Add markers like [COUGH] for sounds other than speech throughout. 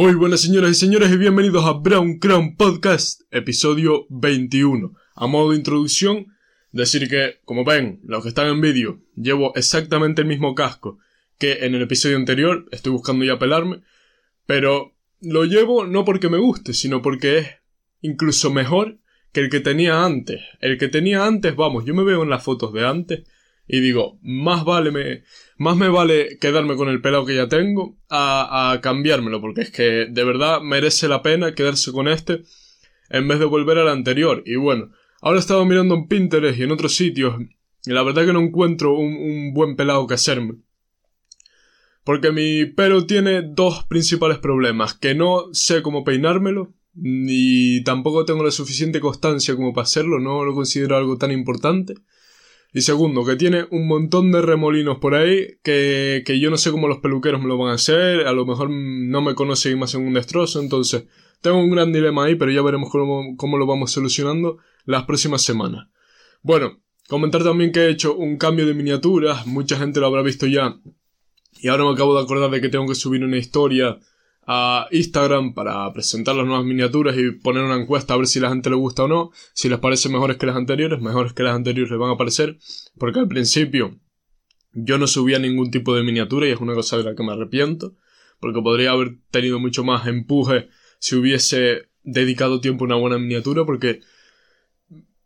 Muy buenas señoras y señores y bienvenidos a Brown Crown Podcast, episodio 21. A modo de introducción, decir que, como ven, los que están en vídeo, llevo exactamente el mismo casco que en el episodio anterior, estoy buscando ya pelarme, pero lo llevo no porque me guste, sino porque es incluso mejor que el que tenía antes. El que tenía antes, vamos, yo me veo en las fotos de antes y digo, más vale me, más me vale quedarme con el pelado que ya tengo a, a cambiármelo, porque es que de verdad merece la pena quedarse con este en vez de volver al anterior. Y bueno, ahora he estado mirando en Pinterest y en otros sitios y la verdad que no encuentro un, un buen pelado que hacerme. Porque mi pelo tiene dos principales problemas, que no sé cómo peinármelo, ni tampoco tengo la suficiente constancia como para hacerlo, no lo considero algo tan importante. Y segundo, que tiene un montón de remolinos por ahí que, que yo no sé cómo los peluqueros me lo van a hacer, a lo mejor no me conocen más en un destrozo, entonces tengo un gran dilema ahí, pero ya veremos cómo, cómo lo vamos solucionando las próximas semanas. Bueno, comentar también que he hecho un cambio de miniaturas, mucha gente lo habrá visto ya, y ahora me acabo de acordar de que tengo que subir una historia a Instagram para presentar las nuevas miniaturas y poner una encuesta a ver si la gente le gusta o no. Si les parece mejores que las anteriores, mejores que las anteriores les van a parecer. Porque al principio yo no subía ningún tipo de miniatura y es una cosa de la que me arrepiento. Porque podría haber tenido mucho más empuje si hubiese dedicado tiempo a una buena miniatura. Porque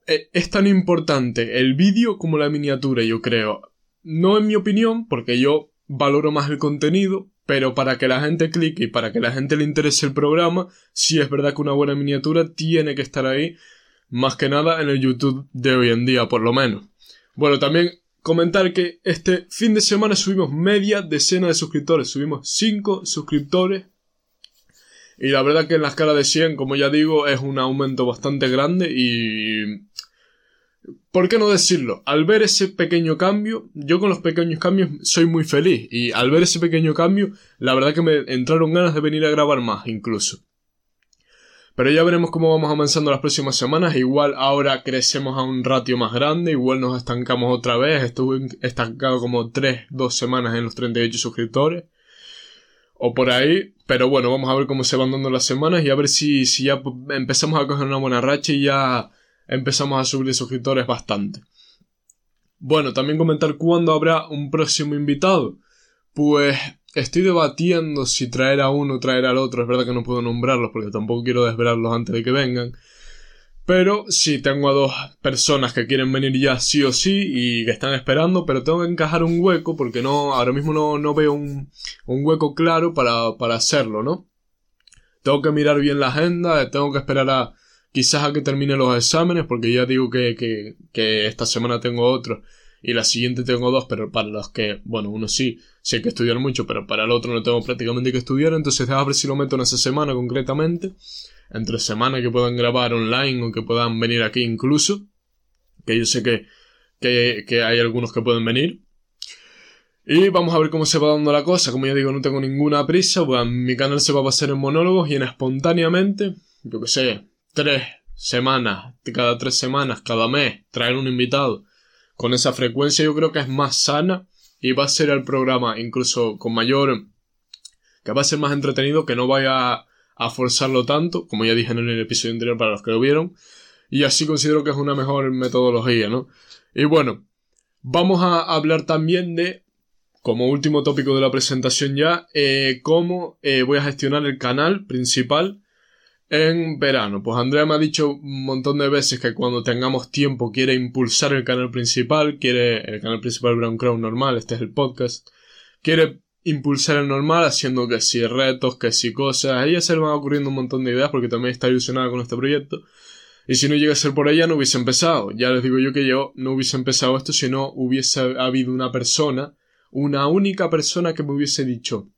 eh, es tan importante el vídeo como la miniatura, yo creo. No en mi opinión, porque yo valoro más el contenido, pero para que la gente clique y para que la gente le interese el programa, sí es verdad que una buena miniatura tiene que estar ahí, más que nada en el YouTube de hoy en día, por lo menos. Bueno, también comentar que este fin de semana subimos media decena de suscriptores, subimos 5 suscriptores. Y la verdad que en la escala de 100, como ya digo, es un aumento bastante grande y ¿Por qué no decirlo? Al ver ese pequeño cambio, yo con los pequeños cambios soy muy feliz y al ver ese pequeño cambio, la verdad que me entraron ganas de venir a grabar más incluso. Pero ya veremos cómo vamos avanzando las próximas semanas. Igual ahora crecemos a un ratio más grande, igual nos estancamos otra vez. Estuve estancado como 3, 2 semanas en los 38 suscriptores. O por ahí. Pero bueno, vamos a ver cómo se van dando las semanas y a ver si, si ya empezamos a coger una buena racha y ya empezamos a subir suscriptores bastante. Bueno, también comentar cuándo habrá un próximo invitado. Pues estoy debatiendo si traer a uno o traer al otro. Es verdad que no puedo nombrarlos porque tampoco quiero desvelarlos antes de que vengan. Pero sí, tengo a dos personas que quieren venir ya sí o sí y que están esperando, pero tengo que encajar un hueco porque no, ahora mismo no, no veo un, un hueco claro para, para hacerlo, ¿no? Tengo que mirar bien la agenda, tengo que esperar a, quizás a que termine los exámenes, porque ya digo que, que, esta semana tengo otro y la siguiente tengo dos, pero para los que, bueno, uno sí, sí hay que estudiar mucho, pero para el otro no tengo prácticamente que estudiar, entonces a ver si lo meto en esa semana concretamente, entre semana que puedan grabar online o que puedan venir aquí incluso, que yo sé que, que, que hay algunos que pueden venir. Y vamos a ver cómo se va dando la cosa, como ya digo, no tengo ninguna prisa, pues mi canal se va a pasar en monólogos y en espontáneamente, yo que sé, tres semanas, cada tres semanas, cada mes, traer un invitado. Con esa frecuencia yo creo que es más sana y va a ser el programa incluso con mayor que va a ser más entretenido que no vaya a forzarlo tanto como ya dije en el episodio anterior para los que lo vieron. Y así considero que es una mejor metodología no y bueno vamos a hablar también de como último tópico de la presentación ya eh, cómo eh, voy a gestionar el canal principal en verano. Pues Andrea me ha dicho un montón de veces que cuando tengamos tiempo quiere impulsar el canal principal, quiere el canal principal Brown Crown normal, este es el podcast, quiere impulsar el normal haciendo que si retos, que si cosas, a ella se le van ocurriendo un montón de ideas porque también está ilusionada con este proyecto. Y si no llega a ser por ella no hubiese empezado. Ya les digo yo que yo no hubiese empezado esto si no hubiese habido una persona, una única persona que me hubiese dicho,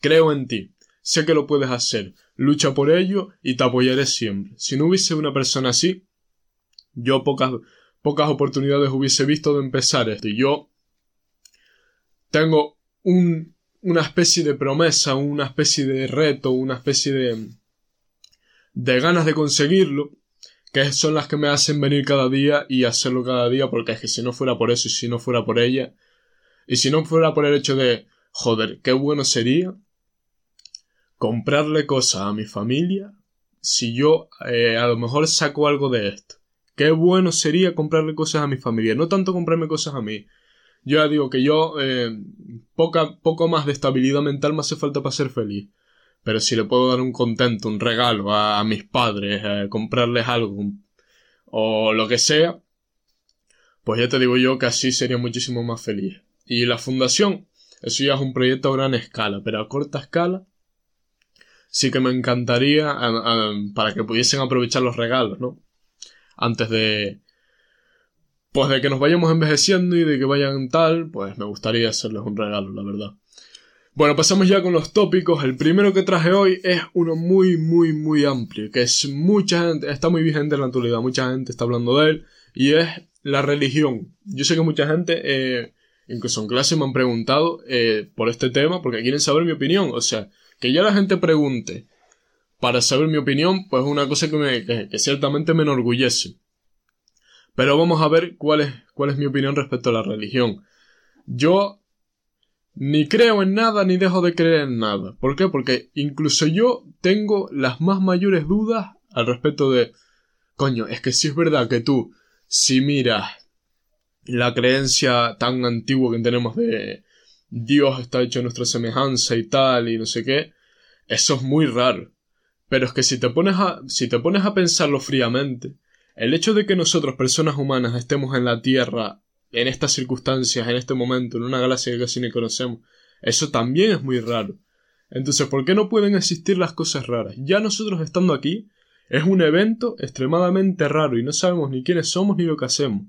creo en ti, sé que lo puedes hacer, lucha por ello y te apoyaré siempre. Si no hubiese una persona así, yo pocas, pocas oportunidades hubiese visto de empezar esto. Y yo tengo un, una especie de promesa, una especie de reto, una especie de, de ganas de conseguirlo, que son las que me hacen venir cada día y hacerlo cada día, porque es que si no fuera por eso y si no fuera por ella, y si no fuera por el hecho de, joder, qué bueno sería comprarle cosas a mi familia si yo eh, a lo mejor saco algo de esto. Qué bueno sería comprarle cosas a mi familia, no tanto comprarme cosas a mí. Yo ya digo que yo eh, poca, poco más de estabilidad mental me hace falta para ser feliz. Pero si le puedo dar un contento, un regalo a, mis padres, eh, comprarles algo o lo que sea, pues ya te digo yo que así sería muchísimo más feliz. Y la fundación, eso ya es un proyecto a gran escala, pero a corta escala sí que me encantaría para que pudiesen aprovechar los regalos, ¿no? Antes de... Pues de que nos vayamos envejeciendo y de que vayan tal, pues me gustaría hacerles un regalo, la verdad. Bueno, pasamos ya con los tópicos. El primero que traje hoy es uno muy, muy, muy amplio, que es mucha gente, está muy vigente en la actualidad, mucha gente está hablando de él, y es la religión. Yo sé que mucha gente, eh, incluso en clase, me han preguntado eh, por este tema porque quieren saber mi opinión. O sea, que ya la gente pregunte para saber mi opinión, pues es una cosa que, me, que, ciertamente me enorgullece. Pero vamos a ver cuál es, cuál es mi opinión respecto a la religión. Yo ni creo en nada ni dejo de creer en nada. ¿Por qué? Porque incluso yo tengo las más mayores dudas al respecto de... Coño, es que si es verdad que tú, si miras la creencia tan antigua que tenemos de Dios está hecho nuestra semejanza y tal y no sé qué, eso es muy raro. Pero es que si te pones a, si te pones a pensarlo fríamente, el hecho de que nosotros, personas humanas, estemos en la Tierra, en estas circunstancias, en este momento, en una galaxia que casi ni conocemos, eso también es muy raro. Entonces, ¿por qué no pueden existir las cosas raras? Ya nosotros estando aquí, es un evento extremadamente raro y no sabemos ni quiénes somos ni lo que hacemos.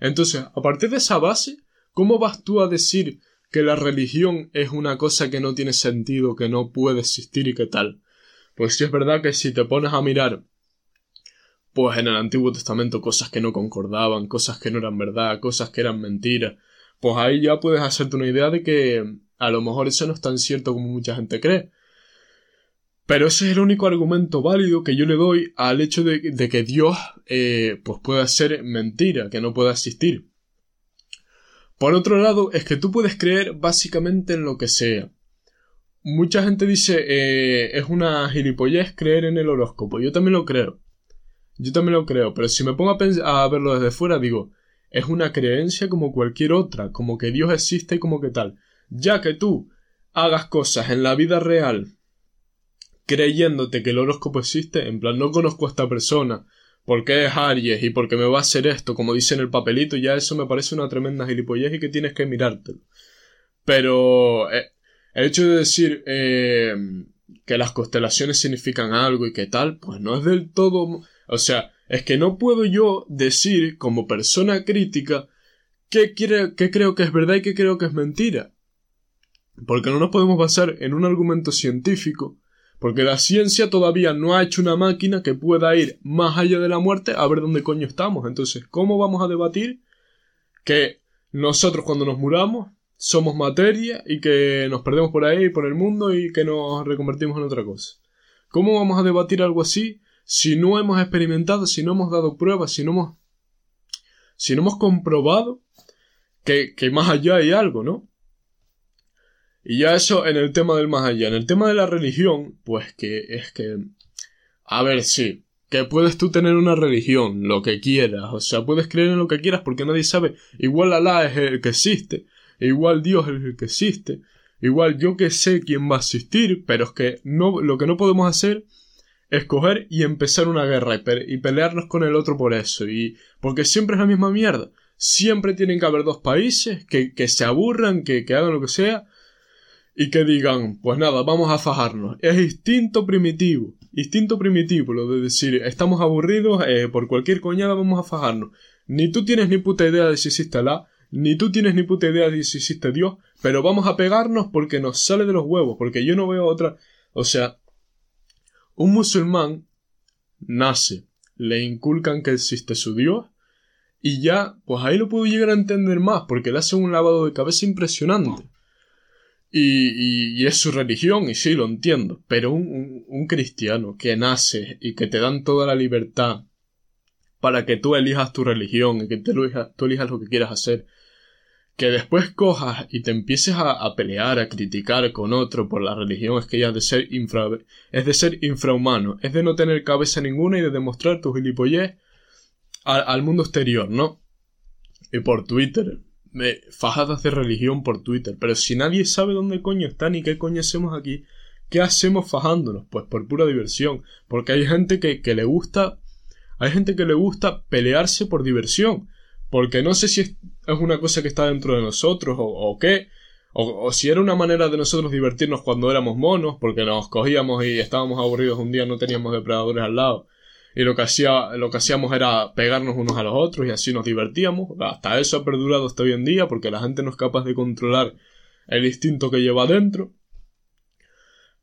Entonces, a partir de esa base, ¿cómo vas tú a decir que la religión es una cosa que no tiene sentido, que no puede existir y que tal. Pues sí es verdad que si te pones a mirar, pues en el Antiguo Testamento cosas que no concordaban, cosas que no eran verdad, cosas que eran mentiras, pues ahí ya puedes hacerte una idea de que a lo mejor eso no es tan cierto como mucha gente cree. Pero ese es el único argumento válido que yo le doy al hecho de, que Dios eh, pues pueda ser mentira, que no pueda existir. Por otro lado, es que tú puedes creer básicamente en lo que sea. Mucha gente dice, eh, es una gilipollez creer en el horóscopo. Yo también lo creo. Yo también lo creo, pero si me pongo a, a verlo desde fuera, digo, es una creencia como cualquier otra, como que Dios existe y como que tal. Ya que tú hagas cosas en la vida real creyéndote que el horóscopo existe, en plan, no conozco a esta persona, porque es Aries y porque me va a hacer esto, como dice en el papelito, ya eso me parece una tremenda gilipollez y que tienes que mirártelo. Pero eh, el hecho de decir eh, que las constelaciones significan algo y que tal, pues no es del todo... O sea, es que no puedo yo decir como persona crítica qué, quiere, qué creo que es verdad y qué creo que es mentira. Porque no nos podemos basar en un argumento científico porque la ciencia todavía no ha hecho una máquina que pueda ir más allá de la muerte a ver dónde coño estamos. Entonces, ¿cómo vamos a debatir que nosotros cuando nos muramos somos materia y que nos perdemos por ahí, por el mundo y que nos reconvertimos en otra cosa? ¿Cómo vamos a debatir algo así si no hemos experimentado, si no hemos dado pruebas, si no hemos, si no hemos comprobado que, que más allá hay algo, ¿no? Y ya eso en el tema del más allá. En el tema de la religión, pues que es que... A ver, sí. Que puedes tú tener una religión, lo que quieras. O sea, puedes creer en lo que quieras porque nadie sabe. Igual Alá es el que existe. Igual Dios es el que existe. Igual yo que sé quién va a existir. Pero es que no, lo que no podemos hacer es coger y empezar una guerra y, pelearnos con el otro por eso. Y porque siempre es la misma mierda. Siempre tienen que haber dos países que, que se aburran, que, que hagan lo que sea y que digan, pues nada, vamos a fajarnos. Es instinto primitivo, instinto primitivo, lo de decir, estamos aburridos, eh, por cualquier coñada vamos a fajarnos. Ni tú tienes ni puta idea de si existe la, ni tú tienes ni puta idea de si existe Dios, pero vamos a pegarnos porque nos sale de los huevos, porque yo no veo otra. O sea, un musulmán nace, le inculcan que existe su Dios, y ya, pues ahí lo puedo llegar a entender más, porque le hacen un lavado de cabeza impresionante. Y, es su religión, y sí, lo entiendo. Pero un, cristiano que nace y que te dan toda la libertad para que tú elijas tu religión y que tú elijas, tú elijas lo que quieras hacer. que después cojas y te empieces a, pelear, a criticar con otro por la religión, es que ya es de ser infra, es de ser infrahumano, es de no tener cabeza ninguna y de demostrar tu gilipollez al, mundo exterior, ¿no? Y por Twitter, me, fajadas de religión por Twitter, pero si nadie sabe dónde coño está ni qué coño hacemos aquí, ¿qué hacemos fajándonos? Pues por pura diversión, porque hay gente que, que le gusta, hay gente que le gusta pelearse por diversión, porque no sé si es, una cosa que está dentro de nosotros o, o qué, o, si era una manera de nosotros divertirnos cuando éramos monos, porque nos cogíamos y estábamos aburridos un día, no teníamos depredadores al lado, y lo que, hacía, lo que hacíamos era pegarnos unos a los otros y así nos divertíamos. Hasta eso ha perdurado hasta hoy en día, porque la gente no es capaz de controlar el instinto que lleva adentro.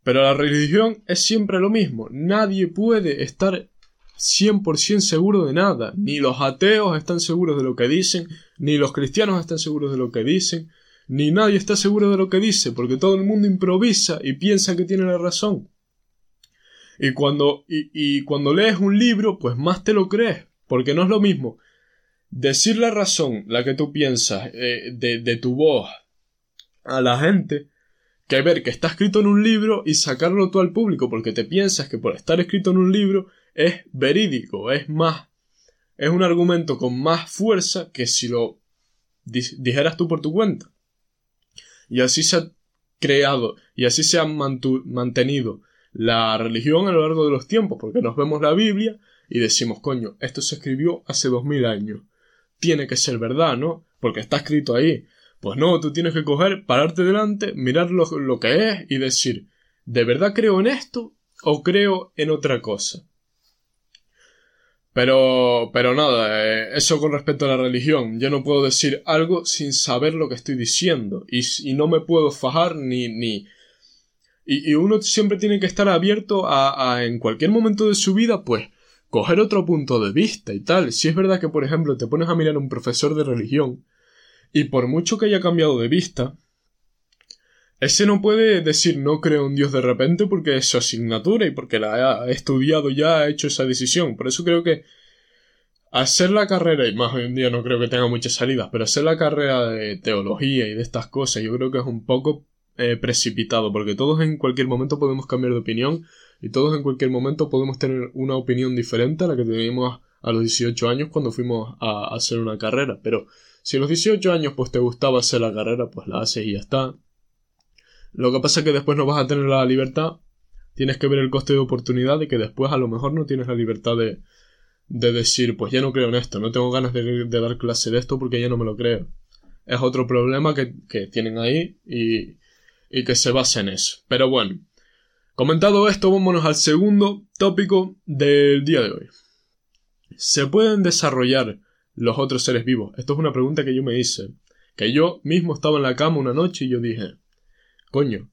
Pero la religión es siempre lo mismo. Nadie puede estar 100% seguro de nada. Ni los ateos están seguros de lo que dicen, ni los cristianos están seguros de lo que dicen, ni nadie está seguro de lo que dice, porque todo el mundo improvisa y piensa que tiene la razón. Y cuando, y, cuando lees un libro, pues más te lo crees, porque no es lo mismo decir la razón, la que tú piensas, eh, de, de tu voz a la gente, que ver que está escrito en un libro y sacarlo tú al público, porque te piensas que por estar escrito en un libro es verídico, es más, es un argumento con más fuerza que si lo dijeras tú por tu cuenta. Y así se ha creado, y así se ha mantenido la religión a lo largo de los tiempos, porque nos vemos la Biblia y decimos, coño, esto se escribió hace dos mil años. Tiene que ser verdad, ¿no? Porque está escrito ahí. Pues no, tú tienes que coger, pararte delante, mirar lo, lo que es y decir, ¿de verdad creo en esto o creo en otra cosa? Pero, pero nada, eh, eso con respecto a la religión. Yo no puedo decir algo sin saber lo que estoy diciendo. Y, y no me puedo fajar ni, ni. Y, uno siempre tiene que estar abierto a, a, en cualquier momento de su vida, pues, coger otro punto de vista y tal. Si es verdad que, por ejemplo, te pones a mirar a un profesor de religión, y por mucho que haya cambiado de vista, ese no puede decir no creo en Dios de repente porque es su asignatura y porque la ha estudiado ya, ha hecho esa decisión. Por eso creo que hacer la carrera, y más hoy en día no creo que tenga muchas salidas, pero hacer la carrera de teología y de estas cosas yo creo que es un poco precipitado porque todos en cualquier momento podemos cambiar de opinión y todos en cualquier momento podemos tener una opinión diferente a la que teníamos a los 18 años cuando fuimos a hacer una carrera. Pero si a los 18 años pues te gustaba hacer la carrera, pues la haces y ya está lo que pasa es que después no vas a tener la libertad. Tienes que ver el coste de oportunidad y que después a lo mejor no tienes la libertad de, de decir, pues ya no creo en esto, no tengo ganas de, dar clase de esto porque ya no me lo creo. Es otro problema que, que tienen ahí y, y que se basa en eso. Pero bueno, comentado esto, vámonos al segundo tópico del día de hoy. ¿Se pueden desarrollar los otros seres vivos? Esto es una pregunta que yo me hice. Que yo mismo estaba en la cama una noche y yo dije, Coño,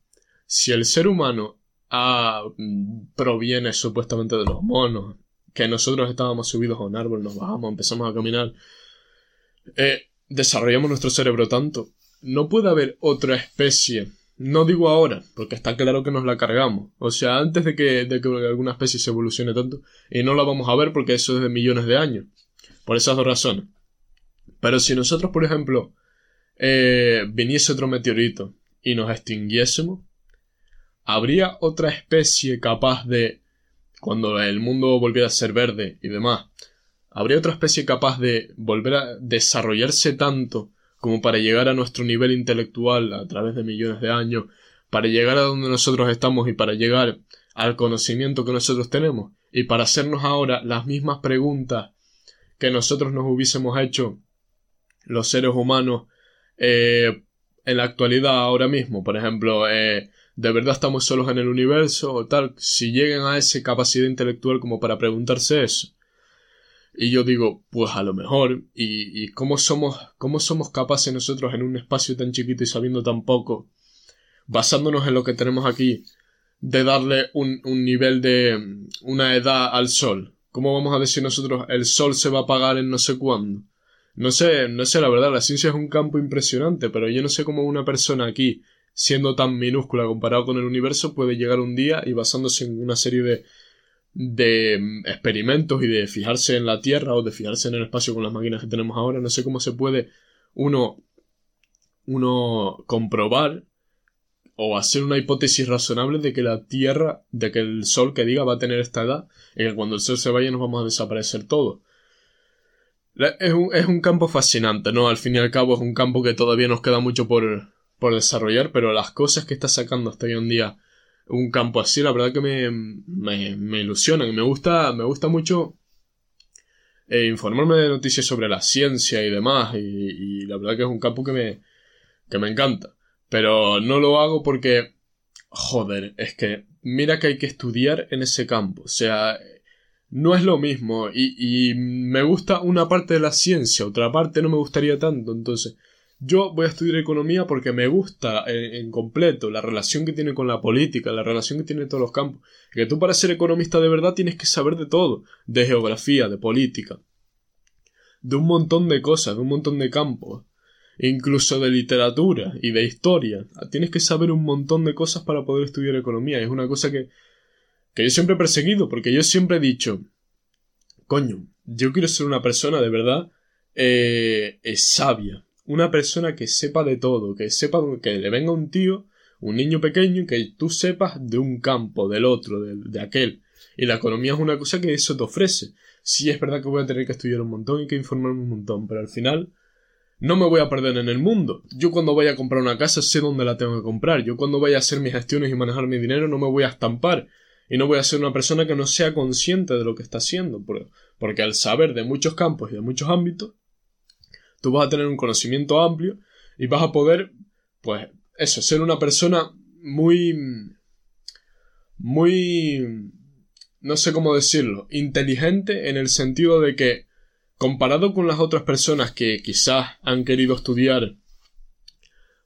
si el ser humano ah, proviene supuestamente de los monos, que nosotros estábamos subidos a un árbol, nos bajamos, empezamos a caminar, eh, desarrollamos nuestro cerebro tanto, no puede haber otra especie. No digo ahora, porque está claro que nos la cargamos. O sea, antes de que, de que alguna especie se evolucione tanto. Y no la vamos a ver porque eso es de millones de años. Por esas dos razones. Pero si nosotros, por ejemplo, eh, viniese otro meteorito y nos extinguiésemos, ¿habría otra especie capaz de, cuando el mundo volviera a ser verde y demás, ¿habría otra especie capaz de volver a desarrollarse tanto como para llegar a nuestro nivel intelectual a través de millones de años, para llegar a donde nosotros estamos y para llegar al conocimiento que nosotros tenemos y para hacernos ahora las mismas preguntas que nosotros nos hubiésemos hecho los seres humanos eh, en la actualidad ahora mismo, por ejemplo, eh, ¿de verdad estamos solos en el universo o tal? Si llegan a esa capacidad intelectual como para preguntarse eso. Y yo digo, pues a lo mejor, y, y cómo somos, cómo somos capaces nosotros en un espacio tan chiquito y sabiendo tan poco, basándonos en lo que tenemos aquí, de darle un, un nivel de una edad al sol. ¿Cómo vamos a decir nosotros el sol se va a apagar en no sé cuándo? No sé, no sé, la verdad, la ciencia es un campo impresionante, pero yo no sé cómo una persona aquí, siendo tan minúscula comparado con el universo, puede llegar un día y basándose en una serie de, de mm, experimentos y de fijarse en la Tierra o de fijarse en el espacio con las máquinas que tenemos ahora, no sé cómo se puede uno uno comprobar o hacer una hipótesis razonable de que la Tierra, de que el Sol que diga va a tener esta edad y que cuando el Sol se vaya nos vamos a desaparecer todos. Es un, es un campo fascinante, ¿no? Al fin y al cabo es un campo que todavía nos queda mucho por, por desarrollar, pero las cosas que está sacando hasta hoy en día un campo así, la verdad que me, me, me ilusionan. Me gusta, me gusta mucho eh, informarme de noticias sobre la ciencia y demás, y, y, la verdad que es un campo que me, que me encanta. Pero no lo hago porque, joder, es que mira que hay que estudiar en ese campo. O sea, no es lo mismo. Y, y me gusta una parte de la ciencia, otra parte no me gustaría tanto. Entonces, yo voy a estudiar economía porque me gusta en, completo la relación que tiene con la política, la relación que tiene todos los campos. Que tú para ser economista de verdad tienes que saber de todo, de geografía, de política, de un montón de cosas, de un montón de campos, incluso de literatura y de historia. Tienes que saber un montón de cosas para poder estudiar economía. Es una cosa que que yo siempre he perseguido, porque yo siempre he dicho, coño, yo quiero ser una persona de verdad eh, sabia, una persona que sepa de todo, que sepa que le venga un tío, un niño pequeño, que tú sepas de un campo, del otro, de, de aquel. Y la economía es una cosa que eso te ofrece. Sí es verdad que voy a tener que estudiar un montón y que informarme un montón, pero al final no me voy a perder en el mundo. Yo cuando vaya a comprar una casa sé dónde la tengo que comprar. Yo cuando vaya a hacer mis gestiones y manejar mi dinero no me voy a estampar y no voy a ser una persona que no sea consciente de lo que está haciendo, porque al saber de muchos campos y de muchos ámbitos, tú vas a tener un conocimiento amplio y vas a poder, pues, eso, ser una persona muy, muy, no sé cómo decirlo, inteligente en el sentido de que, comparado con las otras personas que quizás han querido estudiar,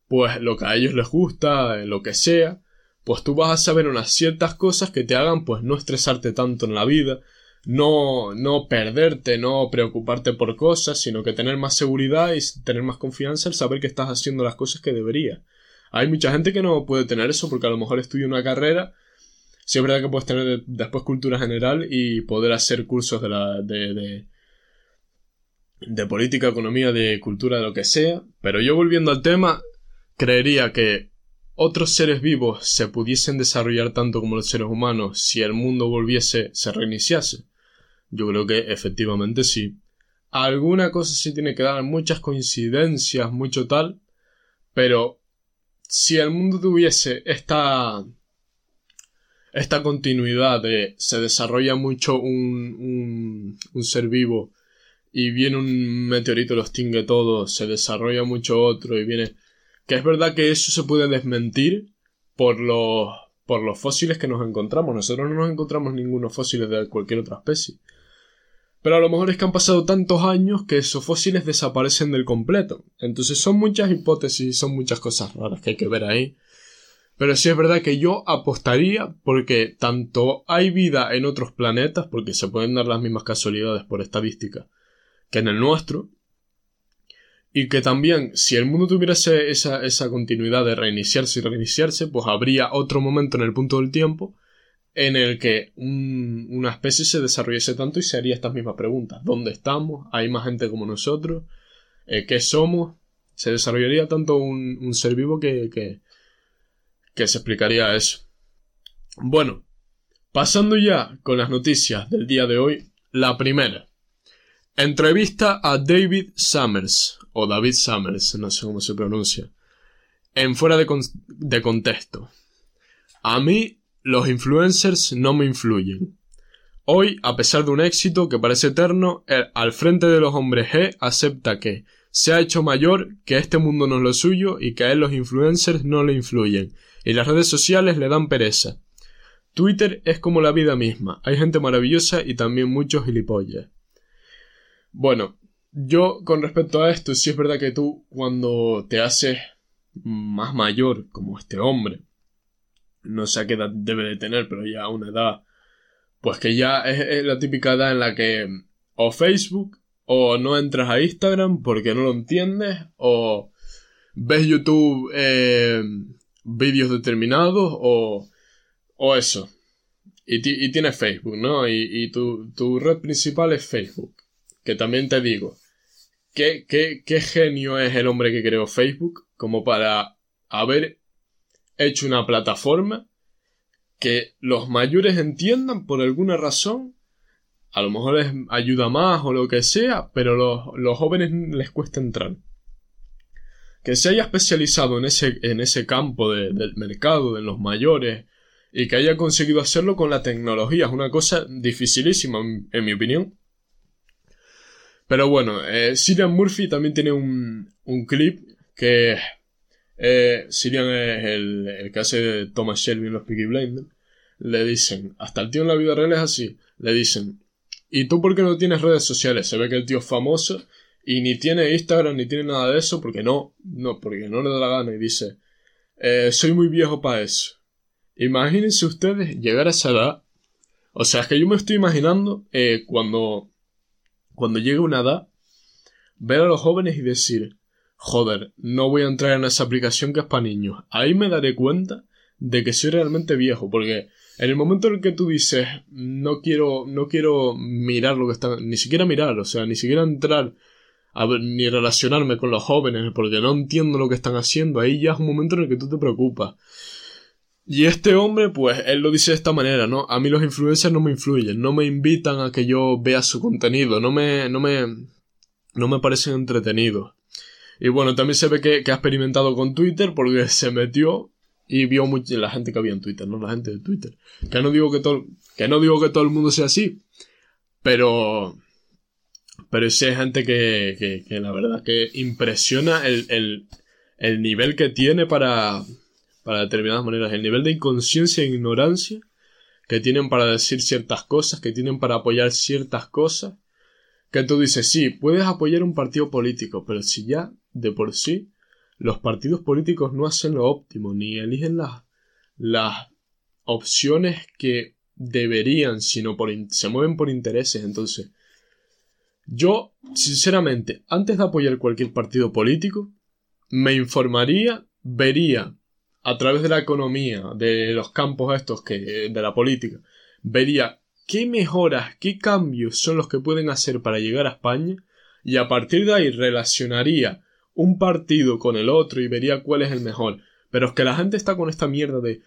pues lo que a ellos les gusta, lo que sea, pues tú vas a saber unas ciertas cosas que te hagan pues no estresarte tanto en la vida, no, no perderte, no preocuparte por cosas, sino que tener más seguridad y tener más confianza al saber que estás haciendo las cosas que deberías. Hay mucha gente que no puede tener eso porque a lo mejor estudia una carrera, sí es verdad que puedes tener después cultura general y poder hacer cursos de la, de, de, de política, economía, de cultura, de lo que sea, pero yo volviendo al tema, creería que otros seres vivos se pudiesen desarrollar tanto como los seres humanos si el mundo volviese, se reiniciase? Yo creo que efectivamente sí. Alguna cosa sí tiene que dar, muchas coincidencias, mucho tal, pero si el mundo tuviese esta esta continuidad de se desarrolla mucho un, un, ser vivo y viene un meteorito lo extingue todo, se desarrolla mucho otro y viene que es verdad que eso se puede desmentir por los, por los fósiles que nos encontramos. Nosotros no nos encontramos ningunos fósiles de cualquier otra especie. Pero a lo mejor es que han pasado tantos años que esos fósiles desaparecen del completo. Entonces son muchas hipótesis son muchas cosas raras que hay que ver ahí. Pero sí es verdad que yo apostaría porque tanto hay vida en otros planetas, porque se pueden dar las mismas casualidades por estadística, que en el nuestro, y que también, si el mundo tuviera esa, esa continuidad de reiniciarse y reiniciarse, pues habría otro momento en el punto del tiempo en el que una especie se desarrollase tanto y se haría estas mismas preguntas. ¿Dónde estamos? ¿Hay más gente como nosotros? Eh, ¿Qué somos? Se desarrollaría tanto un, un ser vivo que, que, que se explicaría eso. Bueno, pasando ya con las noticias del día de hoy, la primera. Entrevista a David Summers, o David Summers, no sé cómo se pronuncia, en fuera de, de contexto. A mí, los influencers no me influyen. Hoy, a pesar de un éxito que parece eterno, al frente de los hombres G acepta que se ha hecho mayor, que este mundo no es lo suyo y que a él los influencers no le influyen, y las redes sociales le dan pereza. Twitter es como la vida misma, hay gente maravillosa y también muchos gilipollas. Bueno, yo, con respecto a esto, sí es verdad que tú, cuando te haces más mayor, como este hombre, no sé a qué edad debe de tener, pero ya una edad, pues que ya es, la típica edad en la que o Facebook, o no entras a Instagram porque no lo entiendes, o ves YouTube eh, vídeos determinados, o, o eso. Y, y tienes Facebook, ¿no? Y, y tu, tu red principal es Facebook. Que también te digo, ¿Qué, qué, qué genio es el hombre que creó Facebook? como para haber hecho una plataforma que los mayores entiendan por alguna razón. A lo mejor les ayuda más o lo que sea, pero los, los jóvenes les cuesta entrar. Que se haya especializado en ese, en ese campo del mercado, de los mayores, y que haya conseguido hacerlo con la tecnología. Es una cosa dificilísima, en mi opinión. Pero bueno, eh, Murphy también tiene un, un clip que eh, es el, el, que hace Thomas Shelby en los Peaky Blinders. Le dicen, hasta el tío en la vida real es así. Le dicen, ¿y tú por qué no tienes redes sociales? Se ve que el tío es famoso y ni tiene Instagram ni tiene nada de eso porque no, no, porque no le da la gana y dice, eh, soy muy viejo para eso. Imagínense ustedes llegar a esa edad. O sea, es que yo me estoy imaginando eh, cuando, cuando llegue una edad, ver a los jóvenes y decir, joder, no voy a entrar en esa aplicación que es para niños. Ahí me daré cuenta de que soy realmente viejo, porque en el momento en el que tú dices, no quiero, no quiero mirar lo que están, ni siquiera mirar, o sea, ni siquiera entrar a ni relacionarme con los jóvenes, porque no entiendo lo que están haciendo, ahí ya es un momento en el que tú te preocupas. Y este hombre, pues, él lo dice de esta manera, ¿no? A mí los influencers no me influyen, no me invitan a que yo vea su contenido, no me, no me, no me parecen entretenidos. Y bueno, también se ve que, ha experimentado con Twitter porque [LAUGHS] se metió y vio mucha la gente que había en Twitter, ¿no? La gente de Twitter. Que no digo que todo, que no digo que todo el mundo sea así, pero, pero sí hay gente que, que, que la verdad que impresiona el, el, el nivel que tiene para, para determinadas maneras, el nivel de inconsciencia e ignorancia que tienen para decir ciertas cosas, que tienen para apoyar ciertas cosas, que tú dices, sí, puedes apoyar un partido político, pero si ya de por sí los partidos políticos no hacen lo óptimo, ni eligen las, las opciones que deberían, sino por se mueven por intereses, entonces yo, sinceramente, antes de apoyar cualquier partido político, me informaría, vería a través de la economía, de los campos estos que, de la política, vería qué mejoras, qué cambios son los que pueden hacer para llegar a España y a partir de ahí relacionaría un partido con el otro y vería cuál es el mejor. Pero es que la gente está con esta mierda de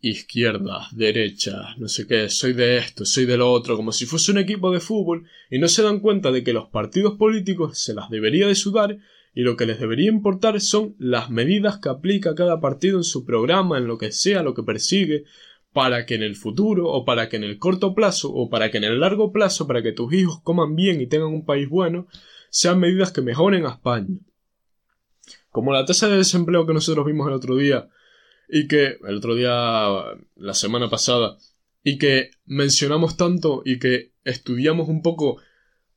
izquierda, derecha, no sé qué, soy de esto, soy de lo otro, como si fuese un equipo de fútbol, y no se dan cuenta de que los partidos políticos se las debería de sudar y lo que les debería importar son las medidas que aplica cada partido en su programa, en lo que sea, lo que persigue, para que en el futuro, o para que en el corto plazo, o para que en el largo plazo, para que tus hijos coman bien y tengan un país bueno, sean medidas que mejoren a España. Como la tasa de desempleo que nosotros vimos el otro día, y que, el otro día, la semana pasada, y que mencionamos tanto y que estudiamos un poco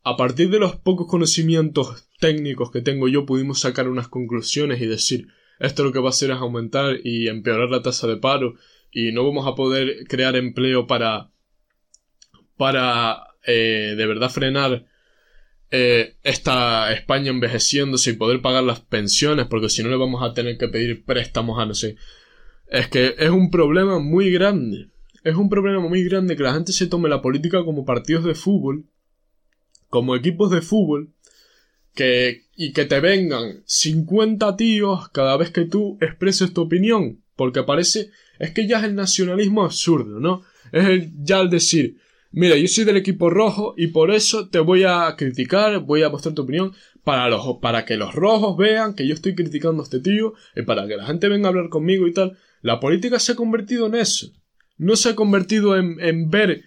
a partir de los pocos conocimientos técnicos que tengo yo pudimos sacar unas conclusiones y decir esto lo que va a hacer es aumentar y empeorar la tasa de paro y no vamos a poder crear empleo para para eh, de verdad frenar eh, esta España envejeciéndose y poder pagar las pensiones porque si no le vamos a tener que pedir préstamos a no sé es que es un problema muy grande es un problema muy grande que la gente se tome la política como partidos de fútbol como equipos de fútbol que, y que te vengan 50 tíos cada vez que tú expreses tu opinión. Porque parece, es que ya es el nacionalismo absurdo, ¿no? Es el, ya el decir, mira, yo soy del equipo rojo y por eso te voy a criticar, voy a mostrar tu opinión para, los, para que los rojos vean que yo estoy criticando a este tío y para que la gente venga a hablar conmigo y tal. La política se ha convertido en eso. No se ha convertido en, en ver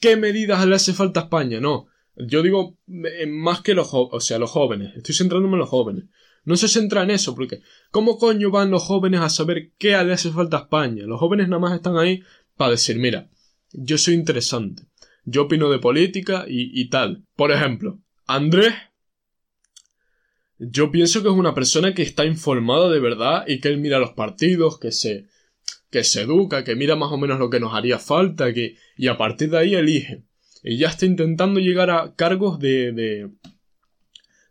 qué medidas le hace falta a España, no. Yo digo eh, más que los, o sea, los jóvenes. Estoy centrándome en los jóvenes. No se centra en eso, porque ¿cómo coño van los jóvenes a saber qué le hace falta a España? Los jóvenes nada más están ahí para decir, mira, yo soy interesante, yo opino de política y, y tal. Por ejemplo, Andrés, yo pienso que es una persona que está informada de verdad y que él mira los partidos, que se, que se educa, que mira más o menos lo que nos haría falta, que, y a partir de ahí elige y ya está intentando llegar a cargos de, de,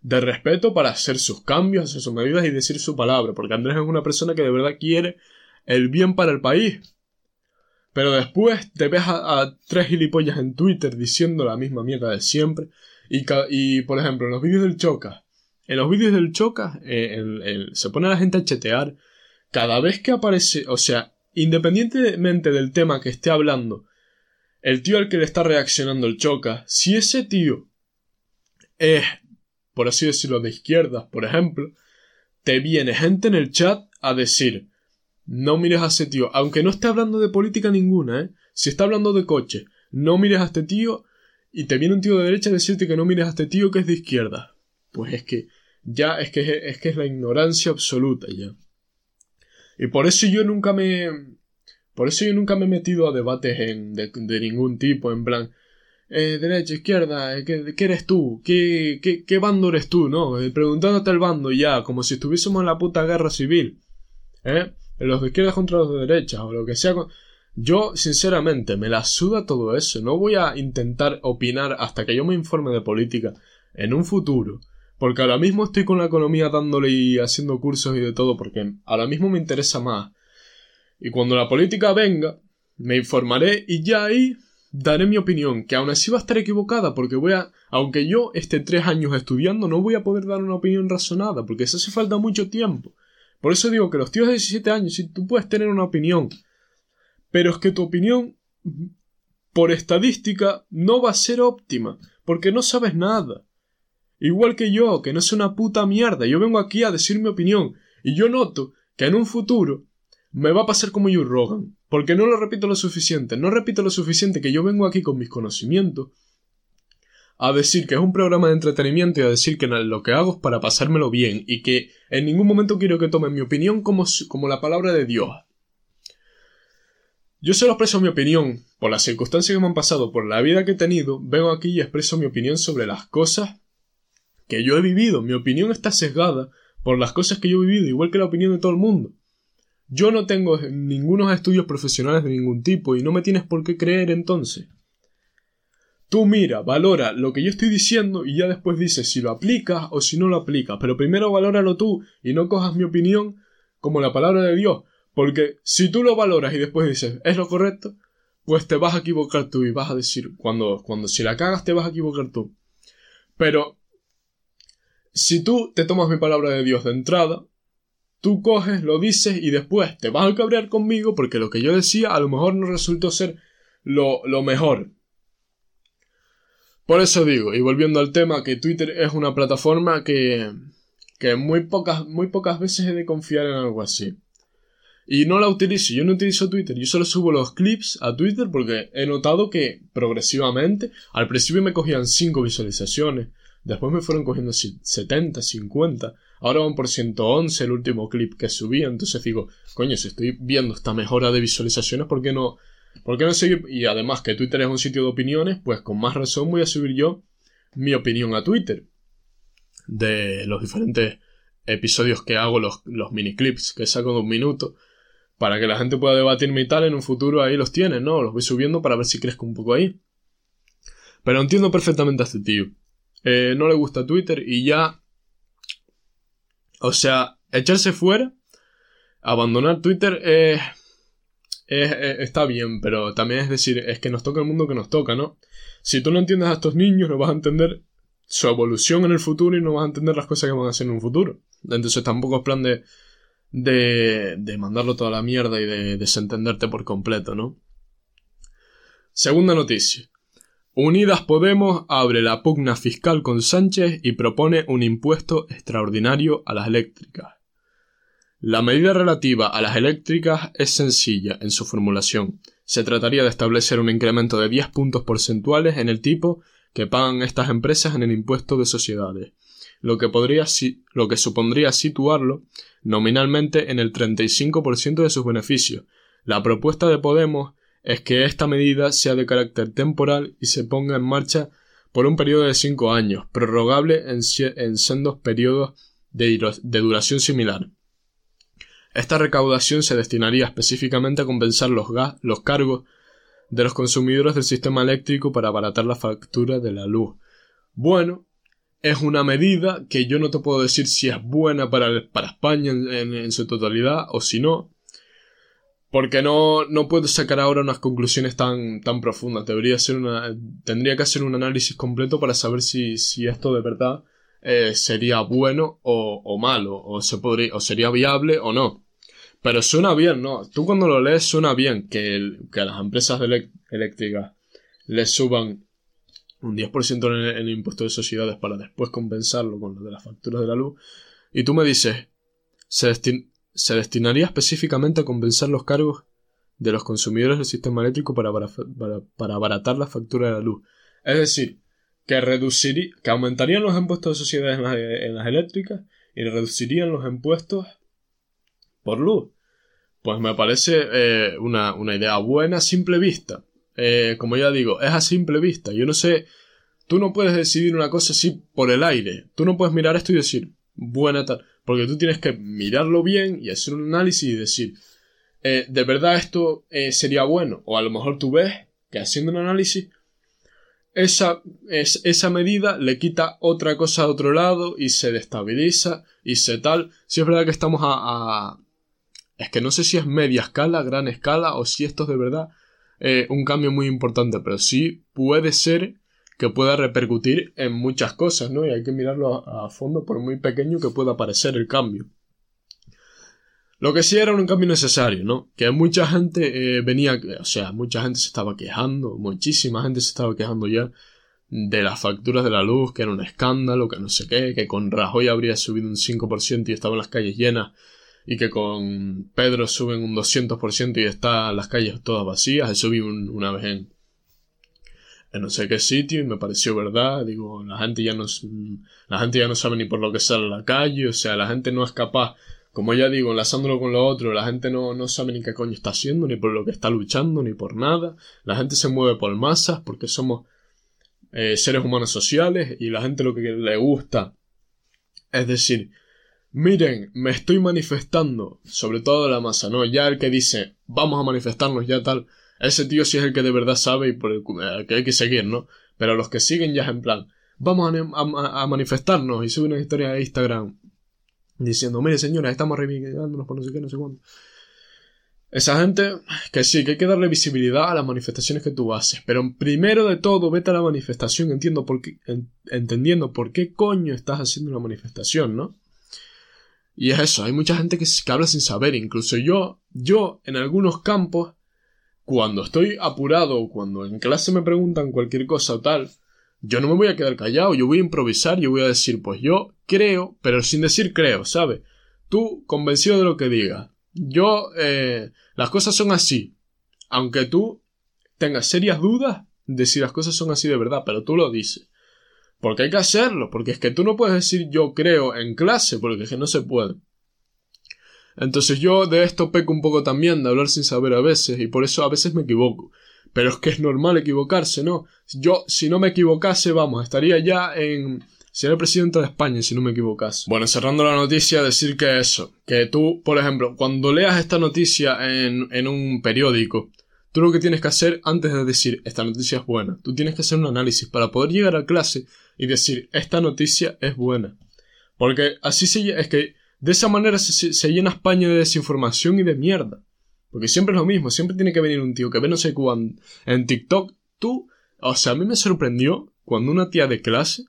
de respeto para hacer sus cambios, hacer sus medidas y decir su palabra, porque Andrés es una persona que de verdad quiere el bien para el país. Pero después te ves a, tres gilipollas en Twitter diciendo la misma mierda de siempre. Y, y por ejemplo, en los vídeos del Choca, en los vídeos del Choca eh, se pone la gente a chetear cada vez que aparece, o sea, independientemente del tema que esté hablando, el tío al que le está reaccionando el Choca, si ese tío es, por así decirlo, de izquierda, por ejemplo, te viene gente en el chat a decir, no mires a ese tío, aunque no esté hablando de política ninguna, ¿eh? Si está hablando de coche, no mires a este tío y te viene un tío de derecha a decirte que no mires a este tío que es de izquierda. Pues es que ya es que es que es la ignorancia absoluta ya. Y por eso yo nunca me por eso yo nunca me he metido a debates de, ningún tipo, en plan, eh, derecha, izquierda, eh, ¿qué, ¿qué, eres tú? ¿Qué, qué, qué bando eres tú? ¿No? Eh, preguntándote el bando ya, como si estuviésemos en la puta guerra civil. ¿Eh? Los de izquierda contra los de derecha, o lo que sea. Yo, sinceramente, me la suda todo eso. No voy a intentar opinar hasta que yo me informe de política en un futuro. Porque ahora mismo estoy con la economía dándole y haciendo cursos y de todo, porque ahora mismo me interesa más. Y cuando la política venga, me informaré y ya ahí daré mi opinión, que aún así va a estar equivocada, porque voy a, aunque yo esté tres años estudiando, no voy a poder dar una opinión razonada, porque eso hace falta mucho tiempo. Por eso digo que los tíos de 17 años, si tú puedes tener una opinión, pero es que tu opinión, por estadística, no va a ser óptima, porque no sabes nada. Igual que yo, que no soy una puta mierda, yo vengo aquí a decir mi opinión, y yo noto que en un futuro me va a pasar como Joe Rogan, porque no lo repito lo suficiente, no repito lo suficiente que yo vengo aquí con mis conocimientos a decir que es un programa de entretenimiento y a decir que lo que hago es para pasármelo bien y que en ningún momento quiero que tomen mi opinión como, como la palabra de Dios. Yo solo expreso mi opinión por las circunstancias que me han pasado, por la vida que he tenido, vengo aquí y expreso mi opinión sobre las cosas que yo he vivido. Mi opinión está sesgada por las cosas que yo he vivido, igual que la opinión de todo el mundo. Yo no tengo ningunos estudios profesionales de ningún tipo y no me tienes por qué creer entonces. Tú mira, valora lo que yo estoy diciendo y ya después dices si lo aplicas o si no lo aplicas. Pero primero valóralo tú y no cojas mi opinión como la palabra de Dios. Porque si tú lo valoras y después dices es lo correcto, pues te vas a equivocar tú y vas a decir cuando, cuando si la cagas te vas a equivocar tú. Pero si tú te tomas mi palabra de Dios de entrada, tú coges, lo dices y después te vas a cabrear conmigo porque lo que yo decía a lo mejor no resultó ser lo, lo mejor. Por eso digo, y volviendo al tema, que Twitter es una plataforma que, que muy, pocas, muy pocas veces he de confiar en algo así. Y no la utilizo, yo no utilizo Twitter, yo solo subo los clips a Twitter porque he notado que progresivamente, al principio me cogían 5 visualizaciones, después me fueron cogiendo 70, 50, ahora van por 111 el último clip que subí, entonces digo, coño, si estoy viendo esta mejora de visualizaciones, ¿por qué no ¿Por qué no seguir? Y además que Twitter es un sitio de opiniones, pues con más razón voy a subir yo mi opinión a Twitter. De los diferentes episodios que hago, los, los mini clips que saco de un minuto. Para que la gente pueda debatirme y tal, en un futuro ahí los tienen, ¿no? Los voy subiendo para ver si crezco un poco ahí. Pero entiendo perfectamente a este tío. Eh, no le gusta Twitter y ya... O sea, echarse fuera, abandonar Twitter es está bien, pero también es decir, es que nos toca el mundo que nos toca, ¿no? Si tú no entiendes a estos niños, no vas a entender su evolución en el futuro y no vas a entender las cosas que van a hacer en un futuro. Entonces tampoco es plan de, de, de mandarlo toda la mierda y de desentenderte por completo, ¿no? Segunda noticia. Unidas Podemos abre la pugna fiscal con Sánchez y propone un impuesto extraordinario a las eléctricas. La medida relativa a las eléctricas es sencilla en su formulación. Se trataría de establecer un incremento de 10 puntos porcentuales en el tipo que pagan estas empresas en el impuesto de sociedades, lo que, podría, lo que supondría situarlo nominalmente en el 35% de sus beneficios. La propuesta de Podemos es que esta medida sea de carácter temporal y se ponga en marcha por un periodo de cinco años, prorrogable en, sendos periodos de duración similar. Esta recaudación se destinaría específicamente a compensar los, gas, los cargos de los consumidores del sistema eléctrico para abaratar la factura de la luz. Bueno, es una medida que yo no te puedo decir si es buena para, para España en, su totalidad o si no, porque no, no puedo sacar ahora unas conclusiones tan, tan profundas. Debería ser una, tendría que hacer un análisis completo para saber si, si esto de verdad eh, sería bueno o, malo, o, se podría, o sería viable o no. Pero suena bien, ¿no? Tú cuando lo lees suena bien que, que las empresas eléctricas le suban un 10% en el, en el impuesto de sociedades para después compensarlo con lo de las facturas de la luz. Y tú me dices, se, se destinaría específicamente a compensar los cargos de los consumidores del sistema eléctrico para, para, abaratar la factura de la luz. Es decir, que, reduciría, que aumentarían los impuestos de sociedades en las, eléctricas y reducirían los impuestos por luz. Pues me parece eh, una, idea buena a simple vista. Eh, como ya digo, es a simple vista. Yo no sé, tú no puedes decidir una cosa así por el aire. Tú no puedes mirar esto y decir, buena tal. Porque tú tienes que mirarlo bien y hacer un análisis y decir, eh, ¿de verdad esto eh, sería bueno? O a lo mejor tú ves que haciendo un análisis, esa, es, esa medida le quita otra cosa a otro lado y se destabiliza y se tal. Si es verdad que estamos a, Es que no sé si es media escala, gran escala o si esto es de verdad eh, un cambio muy importante, pero sí puede ser que pueda repercutir en muchas cosas, ¿no? Y hay que mirarlo a, fondo por muy pequeño que pueda parecer el cambio. Lo que sí era un cambio necesario, ¿no? Que mucha gente eh, venía, o sea, mucha gente se estaba quejando, muchísima gente se estaba quejando ya de las facturas de la luz, que era un escándalo, que no sé qué, que con Rajoy habría subido un 5% y estaban las calles llenas, y que con Pedro suben un 200% y están las calles todas vacías. Eso vi una vez en, en no sé qué sitio y me pareció verdad. Digo, la gente ya no, la gente ya no sabe ni por lo que sale a la calle, o sea, la gente no es capaz, como ya digo, enlazándolo con lo otro, la gente no, no sabe ni qué coño está haciendo, ni por lo que está luchando, ni por nada. La gente se mueve por masas porque somos eh, seres humanos sociales y la gente lo que le gusta es decir, miren, me estoy manifestando, sobre todo la masa, ¿no? Ya el que dice, vamos a manifestarnos ya tal, ese tío sí es el que de verdad sabe y por el que hay que seguir, ¿no? Pero los que siguen ya es en plan, vamos a, manifestarnos y suben una historia de Instagram diciendo, mire señora, estamos reivindicándonos por no sé qué, no sé cuándo. Esa gente, que sí, que hay que darle visibilidad a las manifestaciones que tú haces. Pero primero de todo, vete a la manifestación, entiendo entendiendo por qué coño estás haciendo una manifestación, ¿no? Y es eso, hay mucha gente que, que habla sin saber. Incluso yo, yo, en algunos campos, cuando estoy apurado o cuando en clase me preguntan cualquier cosa o tal, yo no me voy a quedar callado, yo voy a improvisar, yo voy a decir, pues yo creo, pero sin decir creo, ¿sabes? Tú convencido de lo que digas. Yo, eh, las cosas son así. Aunque tú tengas serias dudas de si las cosas son así de verdad, pero tú lo dices. Porque hay que hacerlo, porque es que tú no puedes decir yo creo en clase, porque es que no se puede. Entonces yo de esto peco un poco también, de hablar sin saber a veces, y por eso a veces me equivoco. Pero es que es normal equivocarse, ¿no? Yo, si no me equivocase, vamos, estaría ya en... Sería presidente de España si no me equivocase. Bueno, cerrando la noticia, decir que eso, que tú, por ejemplo, cuando leas esta noticia en, en un periódico, tú lo que tienes que hacer antes de decir esta noticia es buena, tú tienes que hacer un análisis para poder llegar a clase y decir esta noticia es buena. Porque así se, es que de esa manera se, llena España de desinformación y de mierda. Porque siempre es lo mismo, siempre tiene que venir un tío que ve no sé cuándo en TikTok. Tú, o sea, a mí me sorprendió cuando una tía de clase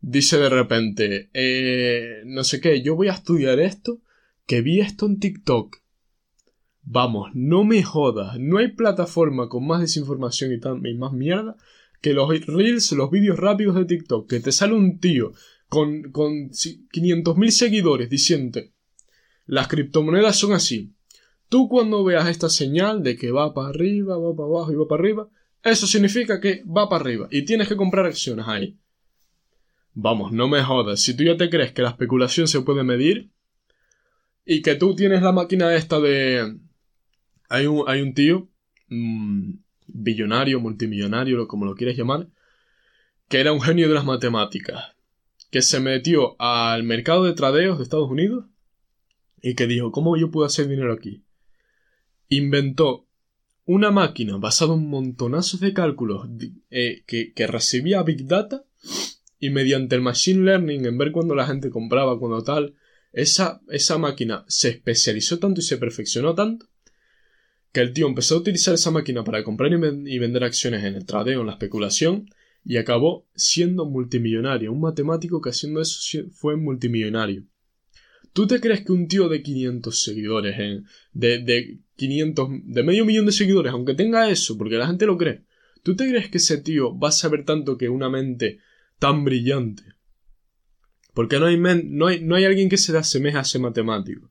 dice de repente, eh, no sé qué, yo voy a estudiar esto, que vi esto en TikTok. Vamos, no me jodas, no hay plataforma con más desinformación y, más mierda que los reels, los vídeos rápidos de TikTok, que te sale un tío con, con 500.000 seguidores diciendo las criptomonedas son así. Tú cuando veas esta señal de que va para arriba, va para abajo y va para arriba, eso significa que va para arriba y tienes que comprar acciones ahí. Vamos, no me jodas. Si tú ya te crees que la especulación se puede medir y que tú tienes la máquina esta de... Hay un, hay un tío, mm, billonario, multimillonario, como lo quieres llamar, que era un genio de las matemáticas que se metió al mercado de tradeos de Estados Unidos y que dijo, ¿cómo yo puedo hacer dinero aquí? Inventó una máquina basada en montonazos de cálculos eh, que, que, recibía Big Data y mediante el Machine Learning, en ver cuando la gente compraba, cuando tal, esa, esa máquina se especializó tanto y se perfeccionó tanto que el tío empezó a utilizar esa máquina para comprar y, y vender acciones en el tradeo, en la especulación, y acabó siendo multimillonario. Un matemático que haciendo eso fue multimillonario. ¿Tú te crees que un tío de 500 seguidores, en, de, de 500, de medio millón de seguidores, aunque tenga eso, porque la gente lo cree, ¿tú te crees que ese tío va a saber tanto que una mente tan brillante? Porque no hay, no hay, no hay alguien que se le asemeje a ese matemático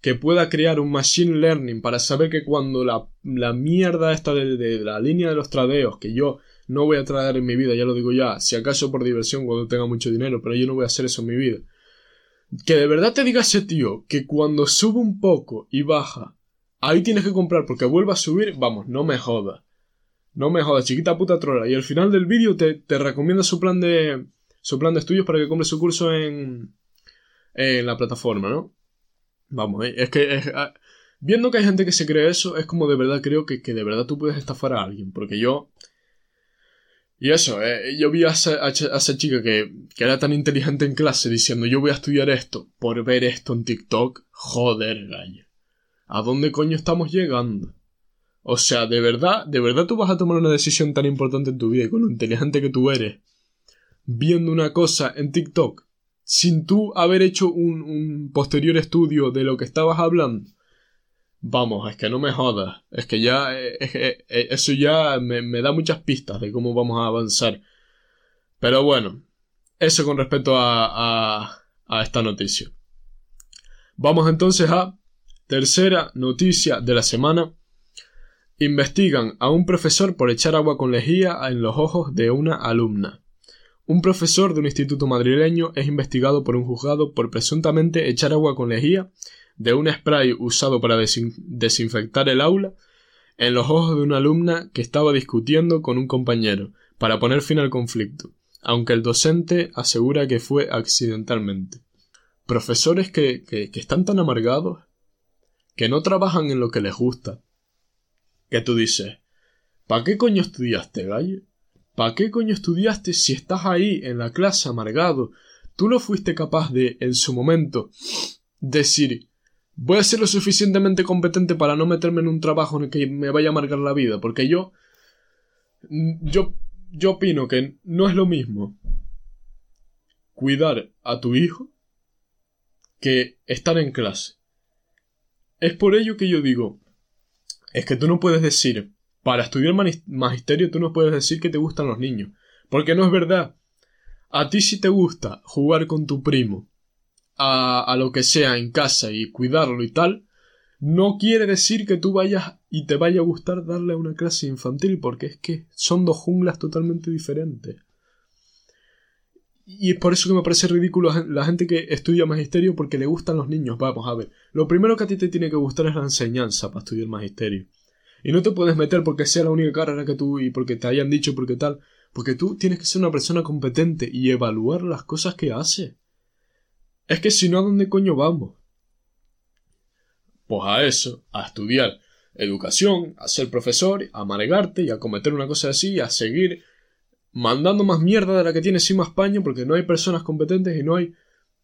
que pueda crear un machine learning para saber que cuando la, la mierda esta de, de, la línea de los tradeos, que yo no voy a traer en mi vida, ya lo digo ya, si acaso por diversión cuando tenga mucho dinero, pero yo no voy a hacer eso en mi vida. Que de verdad te diga ese tío que cuando sube un poco y baja, ahí tienes que comprar porque vuelva a subir, vamos, no me joda. No me joda, chiquita puta trola. Y al final del vídeo te, te recomienda su plan de. su plan de estudios para que compres su curso en. en la plataforma, ¿no? Vamos, eh, es que ah, viendo que hay gente que se cree eso, es como de verdad creo que, de verdad tú puedes estafar a alguien. Porque yo. Y eso, eh, yo vi a esa, chica que, que, era tan inteligente en clase diciendo yo voy a estudiar esto por ver esto en TikTok. Joder, gallo. ¿A dónde coño estamos llegando? O sea, de verdad, de verdad tú vas a tomar una decisión tan importante en tu vida con lo inteligente que tú eres, viendo una cosa en TikTok sin tú haber hecho un, posterior estudio de lo que estabas hablando. Vamos, es que no me jodas. Es que ya. eso ya me, da muchas pistas de cómo vamos a avanzar. Pero bueno. Eso con respecto a, a esta noticia. Vamos entonces a. Tercera noticia de la semana. Investigan a un profesor por echar agua con lejía en los ojos de una alumna. Un profesor de un instituto madrileño es investigado por un juzgado por presuntamente echar agua con lejía de un spray usado para desinfectar el aula en los ojos de una alumna que estaba discutiendo con un compañero para poner fin al conflicto, aunque el docente asegura que fue accidentalmente. Profesores que, que, están tan amargados, que no trabajan en lo que les gusta, que tú dices, ¿para qué coño estudiaste, gallo? ¿Para qué coño estudiaste si estás ahí en la clase amargado? Tú no fuiste capaz de, en su momento, decir voy a ser lo suficientemente competente para no meterme en un trabajo en el que me vaya a amargar la vida, porque yo yo yo opino que no es lo mismo cuidar a tu hijo que estar en clase. Es por ello que yo digo, es que tú no puedes decir, para estudiar magisterio tú no puedes decir que te gustan los niños, porque no es verdad. A ti si te gusta jugar con tu primo, a, a lo que sea en casa y cuidarlo y tal, no quiere decir que tú vayas y te vaya a gustar darle una clase infantil, porque es que son dos junglas totalmente diferentes. Y es por eso que me parece ridículo la gente que estudia magisterio porque le gustan los niños. Vamos a ver. Lo primero que a ti te tiene que gustar es la enseñanza para estudiar magisterio. Y no te puedes meter porque sea la única carrera que tú y porque te hayan dicho porque tal. Porque tú tienes que ser una persona competente y evaluar las cosas que hace. Es que si no, ¿a dónde coño vamos? Pues a eso, a estudiar educación, a ser profesor, a amargarte y a cometer una cosa así, a seguir mandando más mierda de la que tiene encima España porque no hay personas competentes y no hay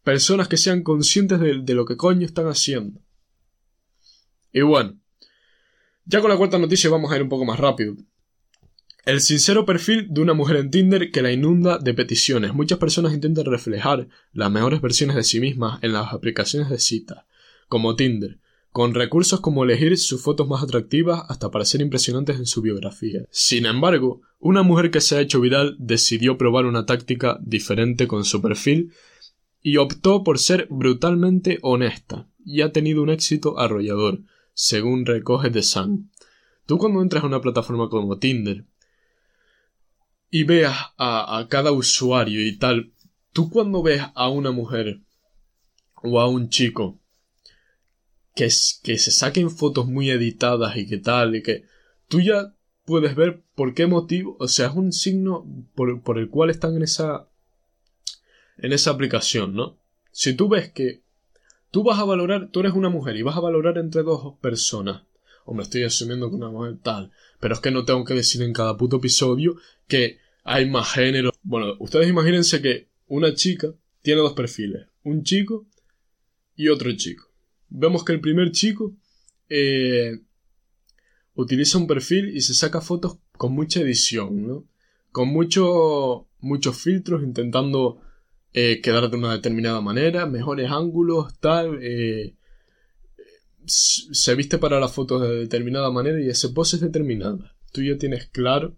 personas que sean conscientes de lo que coño están haciendo. Y bueno, ya con la cuarta noticia vamos a ir un poco más rápido. El sincero perfil de una mujer en Tinder que la inunda de peticiones. Muchas personas intentan reflejar las mejores versiones de sí mismas en las aplicaciones de cita, como Tinder, con recursos como elegir sus fotos más atractivas hasta para ser impresionantes en su biografía. Sin embargo, una mujer que se ha hecho viral decidió probar una táctica diferente con su perfil y optó por ser brutalmente honesta, y ha tenido un éxito arrollador según recoge The Sun. Tú cuando entras a una plataforma como Tinder y veas a, cada usuario y tal, tú cuando ves a una mujer o a un chico que, que se saquen fotos muy editadas y que tal, y que tú ya puedes ver por qué motivo, o sea, es un signo por, por el cual están en esa en esa aplicación, ¿no? Si tú ves que Tú vas a valorar, tú eres una mujer y vas a valorar entre dos personas. Hombre, estoy asumiendo que una mujer tal. Pero es que no tengo que decir en cada puto episodio que hay más género. Bueno, ustedes imagínense que una chica tiene dos perfiles. Un chico y otro chico. Vemos que el primer chico eh, utiliza un perfil y se saca fotos con mucha edición, ¿no? con muchos muchos filtros, intentando eh, quedar de una determinada manera, mejores ángulos, tal. Eh, se viste para las fotos de determinada manera y ese pose es determinada. Tú ya tienes claro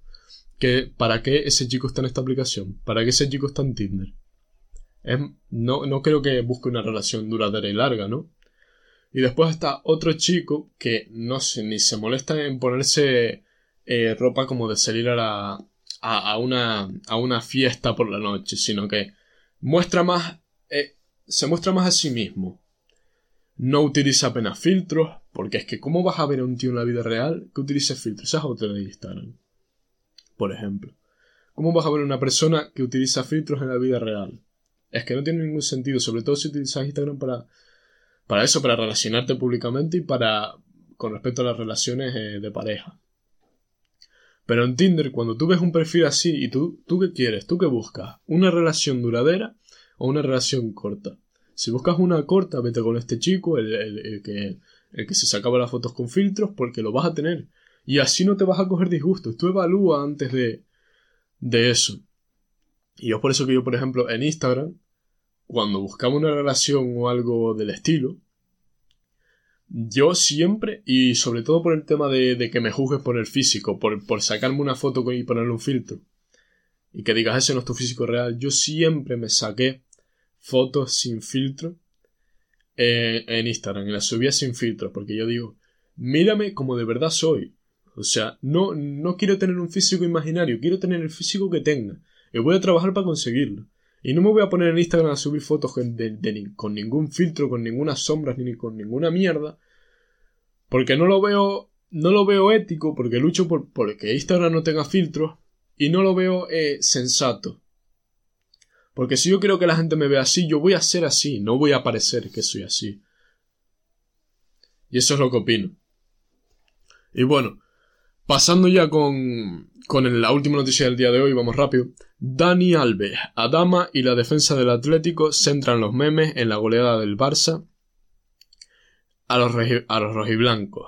que para qué ese chico está en esta aplicación, para qué ese chico está en Tinder. no, no creo que busque una relación duradera y larga, ¿no? Y después está otro chico que no sé, ni se molesta en ponerse eh, ropa como de salir a, la, a, una, a una fiesta por la noche, sino que muestra más, eh, se muestra más a sí mismo. No utiliza apenas filtros, porque es que ¿cómo vas a ver a un tío en la vida real que utilice filtros? Esa es otra de Instagram, por ejemplo. ¿Cómo vas a ver a una persona que utiliza filtros en la vida real? Es que no tiene ningún sentido, sobre todo si utilizas Instagram para para eso, para relacionarte públicamente y para con respecto a las relaciones eh, de pareja. Pero en Tinder, cuando tú ves un perfil así y tú, ¿tú qué quieres? ¿Tú qué buscas? ¿Una relación duradera o una relación corta? Si buscas una corta, vete con este chico, el, que, el que se sacaba las fotos con filtros, porque lo vas a tener. Y así no te vas a coger disgustos. Tú evalúa antes de, de eso. Y es por eso que yo, por ejemplo, en Instagram, cuando buscaba una relación o algo del estilo, yo siempre, y sobre todo por el tema de, que me juzgues por el físico, por, por, sacarme una foto y ponerle un filtro, y que digas ese no es tu físico real, yo siempre me saqué fotos sin filtro eh, en Instagram, y las subía sin filtro, porque yo digo, mírame como de verdad soy. O sea, no, no quiero tener un físico imaginario, quiero tener el físico que tenga. Y voy a trabajar para conseguirlo. Y no me voy a poner en Instagram a subir fotos con ningún filtro, con ninguna sombra, ni con ninguna mierda. Porque no lo veo. No lo veo ético, porque lucho por porque Instagram no tenga filtros. Y no lo veo eh, sensato. Porque si yo quiero que la gente me vea así, yo voy a ser así, no voy a parecer que soy así. Y eso es lo que opino. Y bueno, pasando ya con, con la última noticia del día de hoy, vamos rápido. Dani Alves, Adama y la defensa del Atlético centran los memes en la goleada del Barça a los, a los rojiblancos.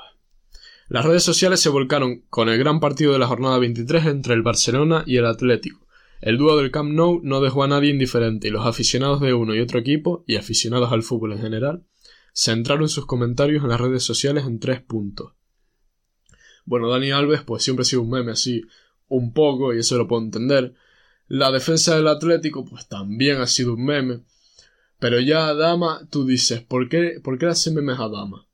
Las redes sociales se volcaron con el gran partido de la jornada 23 entre el Barcelona y el Atlético. El dúo del Camp Nou no dejó a nadie indiferente y los aficionados de uno y otro equipo, y aficionados al fútbol en general, centraron sus comentarios en las redes sociales en tres puntos. Bueno, Dani Alves pues siempre ha sido un meme así, un poco, y eso lo puedo entender, la defensa del Atlético, pues también ha sido un meme. Pero ya a Dama, tú dices, ¿por qué, ¿por qué hace memes a Dama?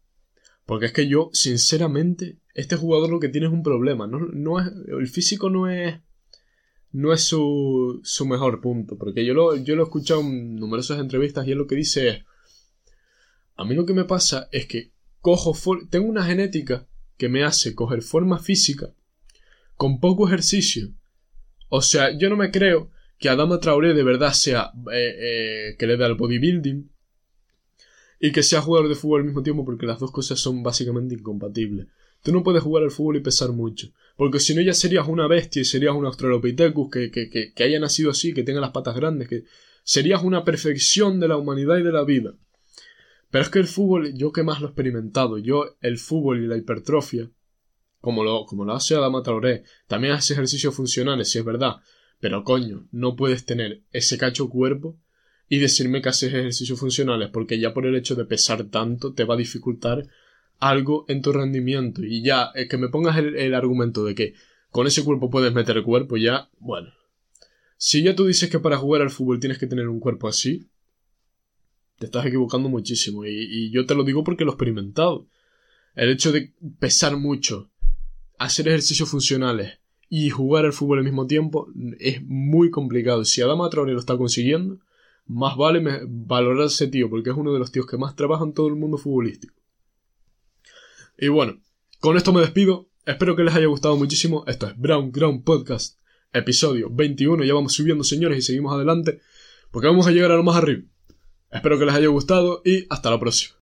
Porque es que yo, sinceramente, este jugador lo que tiene es un problema. No, no es, el físico no es. No es su, su mejor punto. Porque yo lo, yo lo he escuchado en numerosas entrevistas y él lo que dice es. A mí lo que me pasa es que cojo. Tengo una genética que me hace coger forma física con poco ejercicio o sea, yo no me creo que Adama Traoré de verdad sea eh, eh, que le dé al bodybuilding y que sea jugador de fútbol al mismo tiempo porque las dos cosas son básicamente incompatibles. Tú no puedes jugar al fútbol y pesar mucho, porque si no ya serías una bestia y serías un Australopithecus que, que, que, haya nacido así, que tenga las patas grandes, que serías una perfección de la humanidad y de la vida. Pero es que el fútbol, yo que más lo he experimentado, yo el fútbol y la hipertrofia, como lo, como lo hace Adama Traoré. También hace ejercicios funcionales, si es verdad. Pero coño, no puedes tener ese cacho cuerpo y decirme que haces ejercicios funcionales, porque ya por el hecho de pesar tanto te va a dificultar algo en tu rendimiento. Y ya, es que me pongas el, argumento de que con ese cuerpo puedes meter el cuerpo, ya, bueno. Si ya tú dices que para jugar al fútbol tienes que tener un cuerpo así, te estás equivocando muchísimo. Y, yo te lo digo porque lo he experimentado. El hecho de pesar mucho hacer ejercicios funcionales y jugar al fútbol al mismo tiempo es muy complicado. Si Adama Traoré lo está consiguiendo, más vale valorar ese tío, porque es uno de los tíos que más trabaja en todo el mundo futbolístico. Y bueno, con esto me despido. Espero que les haya gustado muchísimo. Esto es Brown Ground Podcast, episodio 21. Ya vamos subiendo, señores, y seguimos adelante, porque vamos a llegar a lo más arriba. Espero que les haya gustado y hasta la próxima.